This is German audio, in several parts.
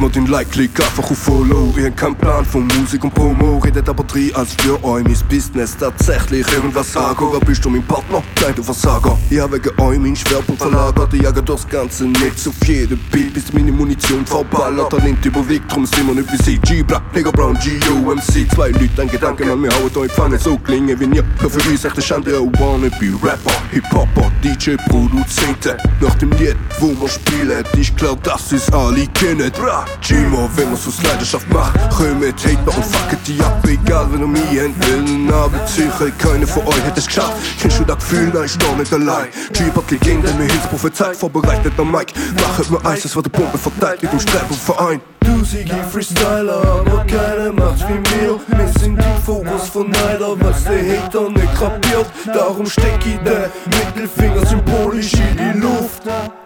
mat den Like klick einfach auf Follow. Ich kein Plan von Musik und Promo. Redet aber drei als für eu mis business. Tatsächlich irgendwas sagen. Oder bist du mein Partner? Kleid du Versager. Ja wegen eu mein Schwerpunkt verlagert. Ich jage das ganze nicht auf jede Bild bis meine Munition verballert. Nimmt überwiegt drum sind man nicht wie CG Black Nigger Brown GOMC zwei Leute ein Gedanke man mir haut euch fanne so klinge wie ihr für wie sagt Schande. Wanna be Rapper Hip-Hopper DJ Produzente nach dem Lied wo man spielt ich klar das ist alle kennen. Bra Gimo, wenn was aus Leidenschaft macht Röhr mit Hater und fuck it, die ab. Egal, wenn du mir entwillen Aber sicher, keine von euch hätte es geschafft. Kein schon das Gefühl, nein, ich doch nicht allein. Jeep hat gegeben, der mir Hilfsprophezeit Vorbereitet am Mic, machet mir Eis, das war der Pumpe verteilt Mit dem Streit und Verein. Sie gi Freestyler aber keine macht wie mir. Missing die Fokus von Neider was der Hater nicht krapiert Darum steck ich der Mittelfinger symbolisch in die Luft.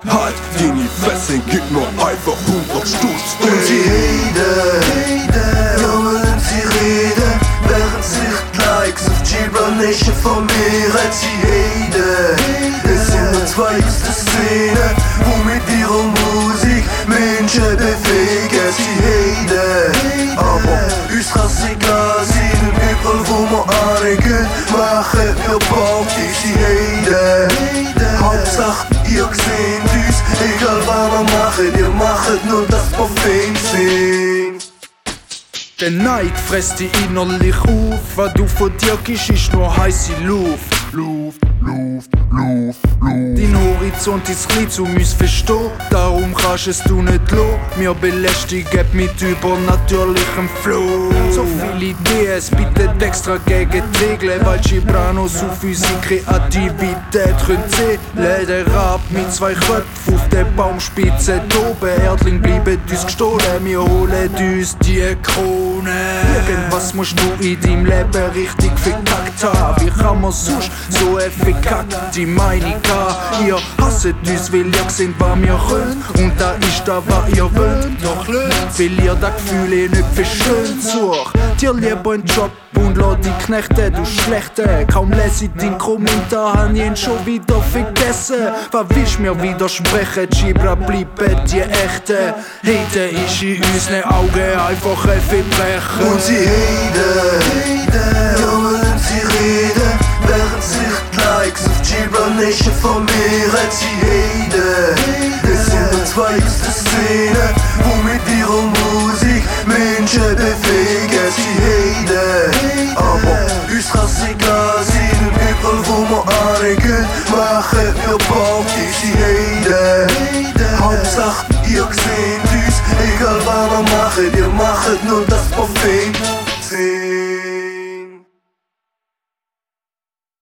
Halt die nie fesseln gib mir einfach 100 Stutz Und sie rede Jungen sie rede während sich likes auf Gibranation von mir sie rede Es sind nur zweigste Szene wo mit ihrer okay, sie haten. Hauptsache, ihr seht uns, egal was wir machen, ihr macht nur das, was Fame singt. Der Neid frisst dich innerlich auf, was du von dir gibst, ist nur heiße Luft. Luft, Luft, Luft, Luft. Dein Horizont ist klein, zu uns verstehen. Darum kannst du es nicht los. Wir belästigen mit übernatürlichem Flow. So viele Ideen, es bittet extra gegen die Regeln, weil Gibranos auf unsere Kreativität können zählen. Der Rab mit zwei Köpfen auf der Baumspitze oben. Erdling bleiben uns gestohlen, wir holen uns die Krone. Irgendwas musst du in deinem Leben richtig verkackt haben. Wie kann man sonst so effikakt die Meinika. Ihr hasset uns, weil ihr sind, was mir wollt. Und da ist da, was ihr wollt. Doch Weil ihr das Gefühl nicht für schön sucht. Dir lieber ein Job und lass die Knechte, du Schlechte. Kaum lese ich den Kommentar, hab ich ihn schon wieder vergessen. Was willst mir widersprechen? Gibra bleiben die Echte. Heide ist in unseren Augen einfach ein Verbrechen. Und sie heiden, heiden, ja, sie reden. Fläche von bereits die Rede. Wir sind die zweiteste Szene, wo mit ihrer Musik Menschen bewegen sie Hede. Aber uns egal, sind überall, wo wir anregen, machen wir Party, sie Hede. Hauptsache, ihr seht uns, egal was wir machen, ihr macht nur das Buffet.